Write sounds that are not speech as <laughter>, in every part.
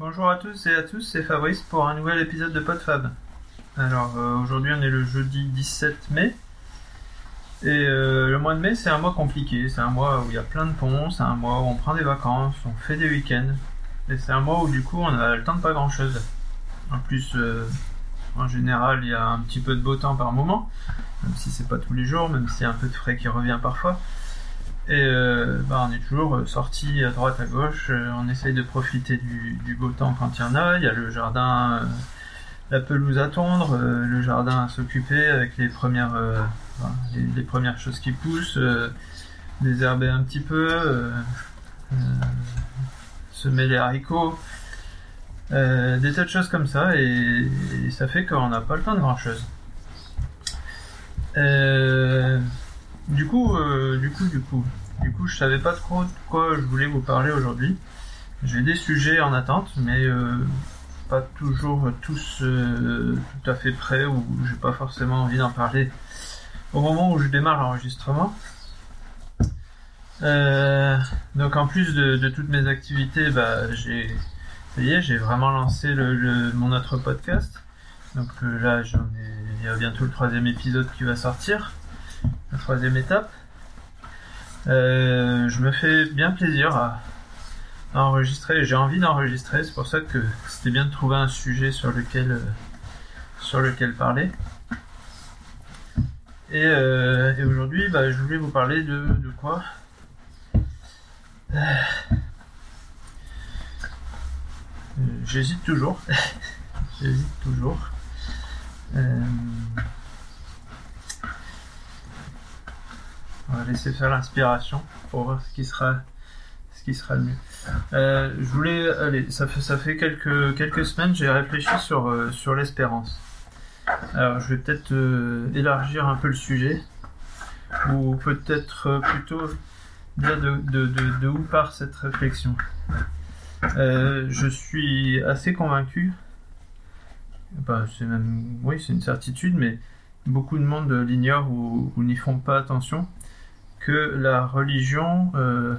Bonjour à tous et à tous, c'est Fabrice pour un nouvel épisode de PodFab. Alors euh, aujourd'hui on est le jeudi 17 mai et euh, le mois de mai c'est un mois compliqué, c'est un mois où il y a plein de ponts, c'est un mois où on prend des vacances, on fait des week-ends et c'est un mois où du coup on a le temps de pas grand chose. En plus euh, en général il y a un petit peu de beau temps par moment, même si c'est pas tous les jours, même s'il y a un peu de frais qui revient parfois. Et euh, bah, on est toujours sorti à droite à gauche, euh, on essaye de profiter du, beau temps quand il y en a. Il y a le jardin, euh, la pelouse à tondre, euh, le jardin à s'occuper avec les premières, les, premières choses qui poussent, désherber un petit peu, semer les haricots, des tas de choses comme ça, et, et ça fait qu'on n'a pas le temps de grand chose. Du coup, euh, du coup, du coup, du coup, je savais pas trop de quoi je voulais vous parler aujourd'hui. J'ai des sujets en attente, mais euh, pas toujours tous euh, tout à fait prêts ou j'ai pas forcément envie d'en parler au moment où je démarre l'enregistrement. Euh, donc en plus de, toutes mes activités, bah, j'ai, ça j'ai vraiment lancé mon autre podcast. Donc là, il y a bientôt le troisième épisode qui va sortir la troisième étape. Euh, je me fais bien plaisir à, enregistrer, j'ai envie d'enregistrer, c'est pour ça que c'était bien de trouver un sujet sur lequel, euh, sur lequel parler. Et, euh, aujourd'hui, bah, je voulais vous parler de, de quoi? J'hésite toujours. <laughs> J'hésite toujours. On va laisser faire l'inspiration pour voir ce qui sera, ce qui sera le mieux. Euh, je voulais, allez, ça fait, ça fait quelques, quelques semaines, j'ai réfléchi sur, euh, sur l'espérance. Alors, je vais peut-être euh, élargir un peu le sujet, ou peut-être plutôt dire de, de, de, de, où part cette réflexion. je suis assez convaincu, bah, c'est même, oui, c'est une certitude, mais beaucoup de monde l'ignore ou, ou n'y font pas attention que la religion, euh,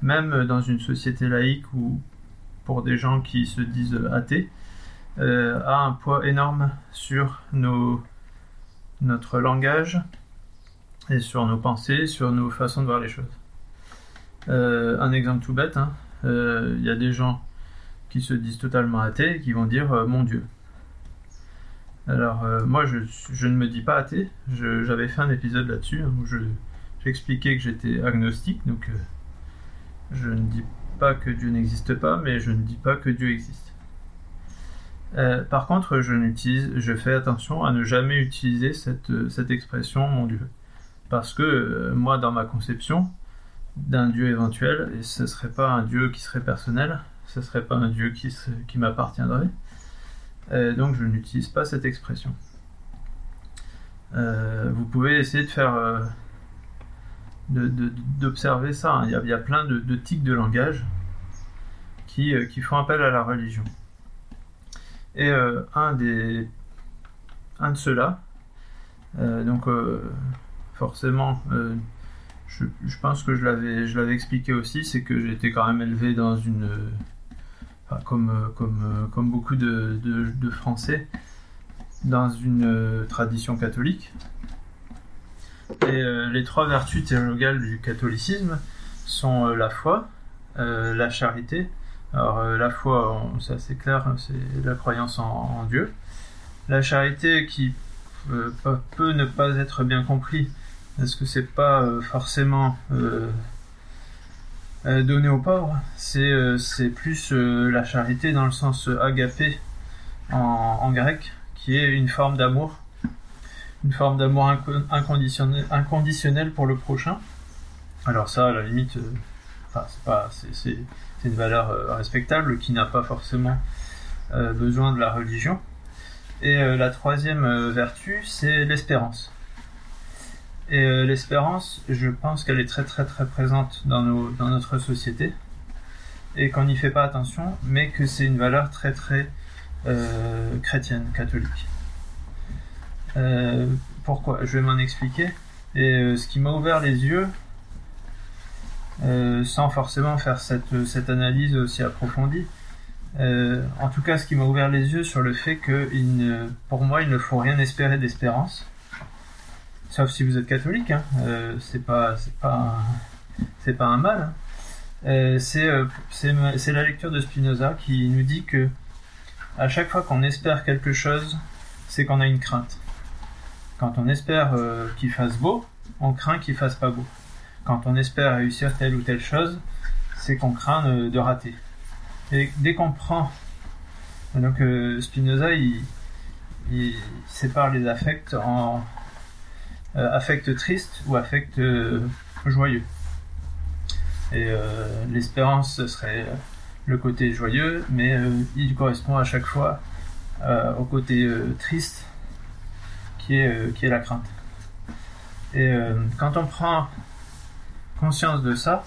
même dans une société laïque ou pour des gens qui se disent athées, euh, a un poids énorme sur notre langage et sur nos pensées, sur nos façons de voir les choses. Euh, un exemple tout bête, il hein, y a des gens qui se disent totalement athées et qui vont dire mon Dieu. Alors moi je, je, ne me dis pas athée, j'avais fait un épisode là-dessus hein, où je, expliqué que j'étais agnostique, donc euh, je ne dis pas que Dieu n'existe pas, mais je ne dis pas que Dieu existe. Euh, par contre, je n'utilise, je fais attention à ne jamais utiliser cette, cette expression mon Dieu, parce que euh, moi, dans ma conception d'un Dieu éventuel, et ce serait pas un Dieu qui serait personnel, ce serait pas un Dieu qui, qui m'appartiendrait, euh, donc je n'utilise pas cette expression. Euh, vous pouvez essayer de faire d'observer ça. Hein. Il, y a, il, y a, plein de, tics de langage qui, euh, qui, font appel à la religion. Et euh, un, des, un de ceux-là, euh, donc forcément, je, je, pense que je l'avais expliqué aussi, c'est que été quand même élevé dans une... Comme, comme, comme beaucoup de, de Français, dans une tradition catholique. Et euh, les trois vertus théologales du catholicisme sont euh, la foi, euh, la charité. Alors la foi, c'est assez clair, c'est la croyance en, Dieu. La charité qui peut ne pas être bien compris, parce que c'est pas forcément donné aux pauvres, c'est plus la charité dans le sens agapé en grec, qui est une forme d'amour une forme d'amour inconditionnel, pour le prochain. Alors ça, à la limite, euh, c'est une valeur euh, respectable qui n'a pas forcément euh, besoin de la religion. Et la troisième vertu, c'est l'espérance. Et l'espérance, je pense qu'elle est très très très présente dans, nos, dans notre société et qu'on n'y fait pas attention, mais que c'est une valeur très très chrétienne, catholique. Euh, pourquoi? Je vais m'en expliquer. Et euh, ce qui m'a ouvert les yeux, euh, sans forcément faire cette, analyse aussi approfondie, en tout cas, ce qui m'a ouvert les yeux sur le fait que pour moi, il ne faut rien espérer d'espérance. Sauf si vous êtes catholique, hein. c'est pas, pas, pas un mal. Hein. c'est la lecture de Spinoza qui nous dit que à chaque fois qu'on espère quelque chose, c'est qu'on a une crainte. Quand on espère euh, qu'il fasse beau, on craint qu'il fasse pas beau. Quand on espère réussir telle ou telle chose, c'est qu'on craint de, rater. Et dès qu'on prend, donc euh, Spinoza, il, sépare les affects en euh, affects tristes ou affects joyeux. Et l'espérance, ce serait le côté joyeux, mais euh, il correspond à chaque fois euh, au côté euh, triste qui est, qui est la crainte. Et quand on prend conscience de ça,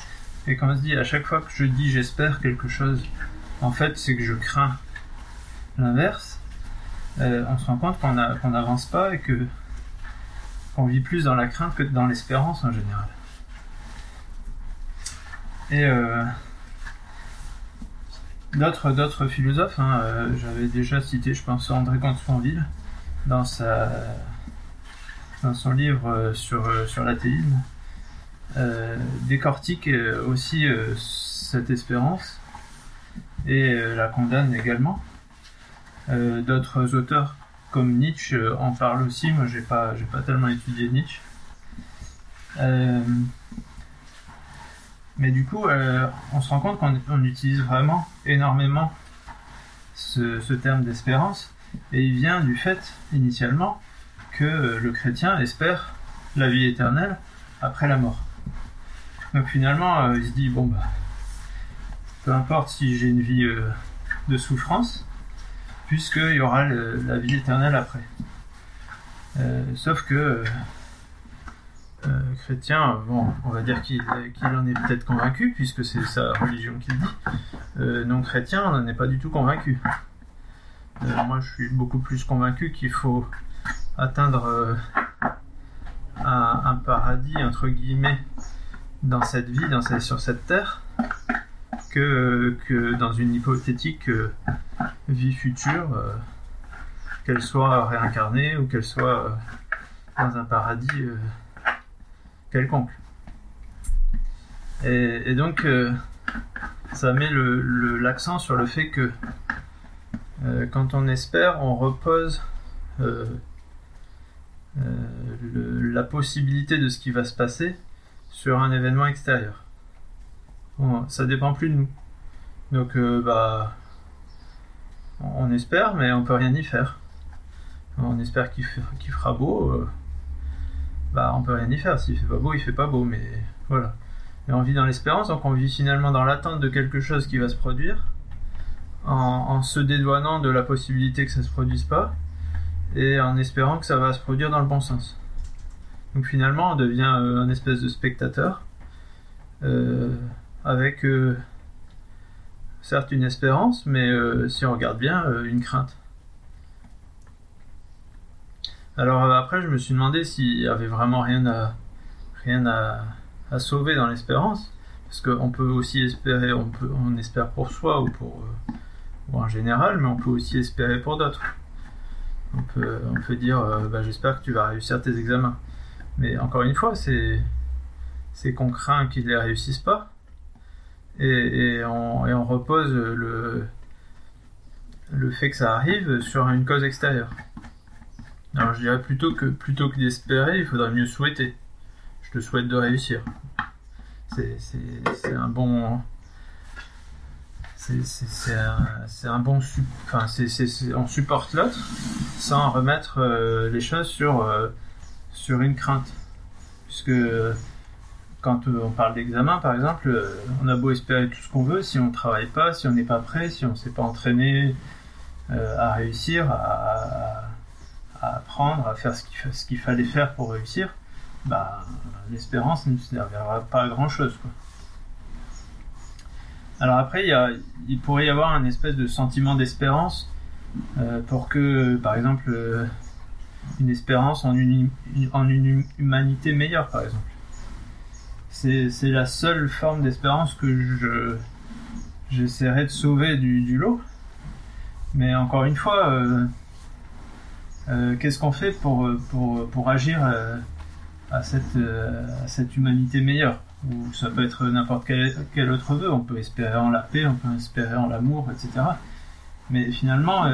et quand on se dit à chaque fois que je dis j'espère quelque chose, en fait c'est que je crains l'inverse, on se rend compte qu'on n'avance pas et qu'on vit plus dans la crainte que dans l'espérance en général. Et D'autres, philosophes, hein, euh, j'avais déjà cité, je pense, André Comte-Sponville dans, sa, dans son livre euh, sur, euh, sur l'athéisme, décortique aussi cette espérance et la condamne également. d'autres auteurs comme Nietzsche en parlent aussi, moi j'ai pas, j'ai pas tellement étudié Nietzsche. Mais du coup, euh, on se rend compte qu'on utilise vraiment énormément ce, terme d'espérance, et il vient du fait, initialement, que euh, le chrétien espère la vie éternelle après la mort. Donc finalement, euh, il se dit, bon, bah, peu importe si j'ai une vie de souffrance, puisqu'il y aura la vie éternelle après. sauf que euh, chrétien, bon, on va dire qu'il en est peut-être convaincu, puisque c'est sa religion qui le dit. Euh, non chrétien, on n'en est pas du tout convaincu. Euh, moi, je suis beaucoup plus convaincu qu'il faut atteindre un, paradis, entre guillemets, dans cette vie, dans sur cette terre, que, que dans une hypothétique vie future, qu'elle soit réincarnée ou qu'elle soit dans un paradis quelconque. Et, donc, euh, ça met l'accent le, sur le fait que euh, quand on espère, on repose euh, la possibilité de ce qui va se passer sur un événement extérieur. ça dépend plus de nous. Donc, bah, on espère, mais on peut rien y faire. On espère qu'il fera beau bah on peut rien y faire. S'il fait pas beau, il fait pas beau, mais voilà. Et on vit dans l'espérance, donc on vit finalement dans l'attente de quelque chose qui va se produire, en, se dédouanant de la possibilité que ça se produise pas, et en espérant que ça va se produire dans le bon sens. Donc finalement, on devient euh, un espèce de spectateur, euh, avec euh, certes une espérance, mais si on regarde bien, une crainte. Alors après, je me suis demandé s'il y avait vraiment rien à, rien à, sauver dans l'espérance, parce qu'on peut aussi espérer, on, peut, on espère pour soi ou pour en général, mais on peut aussi espérer pour d'autres. On peut, dire, euh, bah, j'espère que tu vas réussir tes examens. Mais encore une fois, c'est c'est qu'on craint qu'ils ne les réussissent pas, et, et, on, repose le le fait que ça arrive sur une cause extérieure. Alors je dirais plutôt que plutôt que d'espérer, il faudrait mieux souhaiter. Je te souhaite de réussir. C'est un bon. C'est un, bon. Enfin, on supporte l'autre sans remettre euh, les choses sur, euh, sur une crainte. Puisque quand on parle d'examen, par exemple, on a beau espérer tout ce qu'on veut, si on travaille pas, si on n'est pas prêt, si on ne s'est pas entraîné euh, à réussir, à apprendre, à faire ce qu'il fallait faire pour réussir, bah, l'espérance ne servira pas à grand chose. Alors après, il, pourrait y avoir un espèce de sentiment d'espérance euh, pour que, par exemple, euh, une espérance en une, humanité meilleure, par exemple. C'est la seule forme d'espérance que je, j'essaierai de sauver du, lot. Mais encore une fois, euh, qu'est-ce qu'on fait pour, pour, pour agir à, cette, à cette humanité meilleure Ou ça peut être n'importe quel, autre vœu. On peut espérer en la paix, on peut espérer en l'amour, etc. Mais finalement,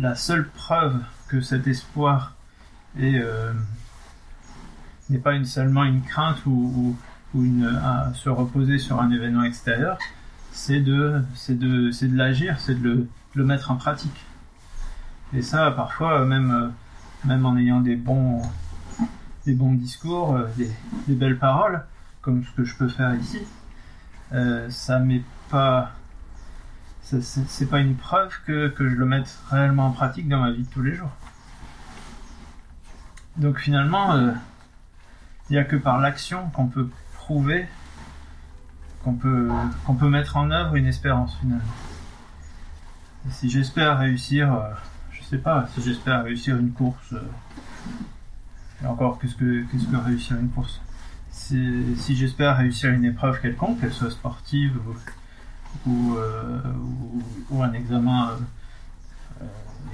la seule preuve que cet espoir est n'est pas seulement une crainte ou, à se reposer sur un événement extérieur, c'est de, l'agir, c'est de le, mettre en pratique. Et ça, parfois, même, même en ayant des bons, des bons discours, des, des belles paroles, comme ce que je peux faire ici, euh, ça m'est pas, c'est pas une preuve que, que je le mette réellement en pratique dans ma vie de tous les jours. Donc finalement, euh, il n'y a que par l'action qu'on peut prouver qu'on peut, qu'on peut mettre en œuvre une espérance finalement. Si j'espère réussir, euh, sais pas, si j'espère réussir une course, euh, et encore qu'est-ce que, qu'est-ce que réussir une course? Si, j'espère réussir une épreuve quelconque, qu'elle soit sportive ou, euh, un examen euh,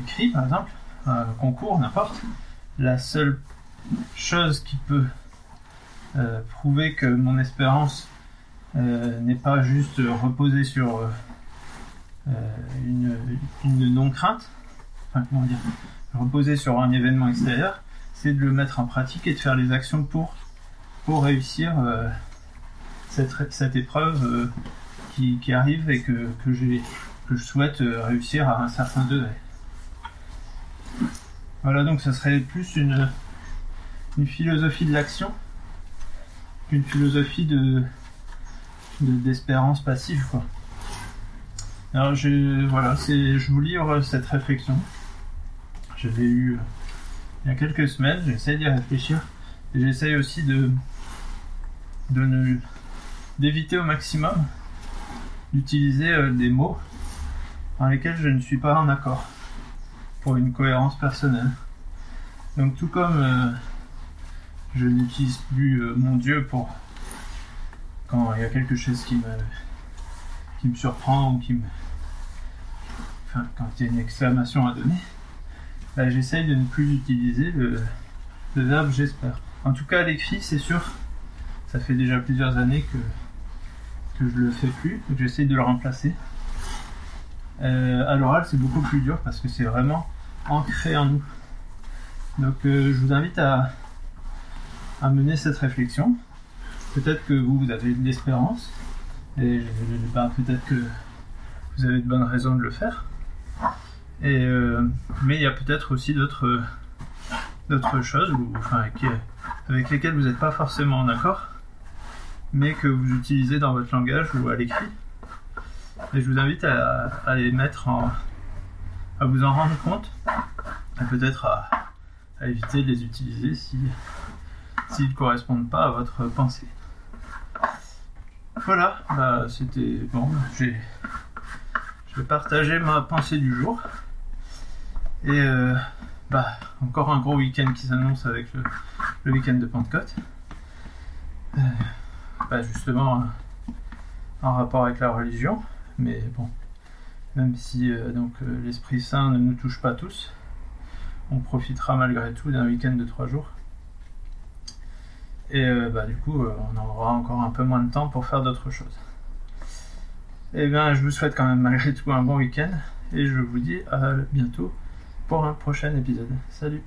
écrit par exemple, un concours, n'importe, la seule chose qui peut prouver que mon espérance n'est pas juste reposée sur une non-crainte, reposer sur un événement extérieur, c'est de le mettre en pratique et de faire les actions pour, réussir cette, cette épreuve qui, qui, arrive et que, je souhaite réussir à un certain degré. Voilà, donc ça serait plus une, une philosophie de l'action qu'une philosophie de d'espérance passive quoi. Alors je voilà, je vous livre cette réflexion. Je l'ai eu il y a quelques semaines, j'essaie d'y réfléchir et j'essaie aussi de de ne d'éviter au maximum d'utiliser euh, des mots dans lesquels je ne suis pas en accord pour une cohérence personnelle. Donc tout comme euh, je n'utilise plus euh, mon Dieu pour quand il y a quelque chose qui me qui me surprend ou qui me quand il y a une exclamation à donner bah, j'essaye de ne plus utiliser le, verbe j'espère en tout cas l'écrit c'est sûr ça fait déjà plusieurs années que que je le fais plus que j'essaye de le remplacer euh, à l'oral c'est beaucoup plus dur parce que c'est vraiment ancré en nous donc euh, je vous invite à mener cette réflexion. Peut-être que vous, vous avez de l'espérance, et bah, peut-être que vous avez de bonnes raisons de le faire. Euh, mais il y a peut-être aussi d'autres choses qui, avec lesquelles vous n'êtes pas forcément en accord, mais que vous utilisez dans votre langage ou à l'écrit. Et je vous invite à, les mettre en. à vous en rendre compte, et peut-être à, éviter de les utiliser si, s'ils ne correspondent pas à votre pensée. Voilà, bah, c'était bon. J'ai, je vais partager ma pensée du jour. Et euh, bah, encore un gros week-end qui s'annonce avec le, week-end de Pentecôte. Euh, bah, justement, en rapport avec la religion. Mais bon, même si euh, donc l'Esprit Saint ne nous touche pas tous, on profitera malgré tout d'un week-end de trois jours. Et bah, du coup, on aura encore un peu moins de temps pour faire d'autres choses. Eh bien, je vous souhaite quand même malgré tout un bon week-end. Et je vous dis à bientôt pour un prochain épisode. Salut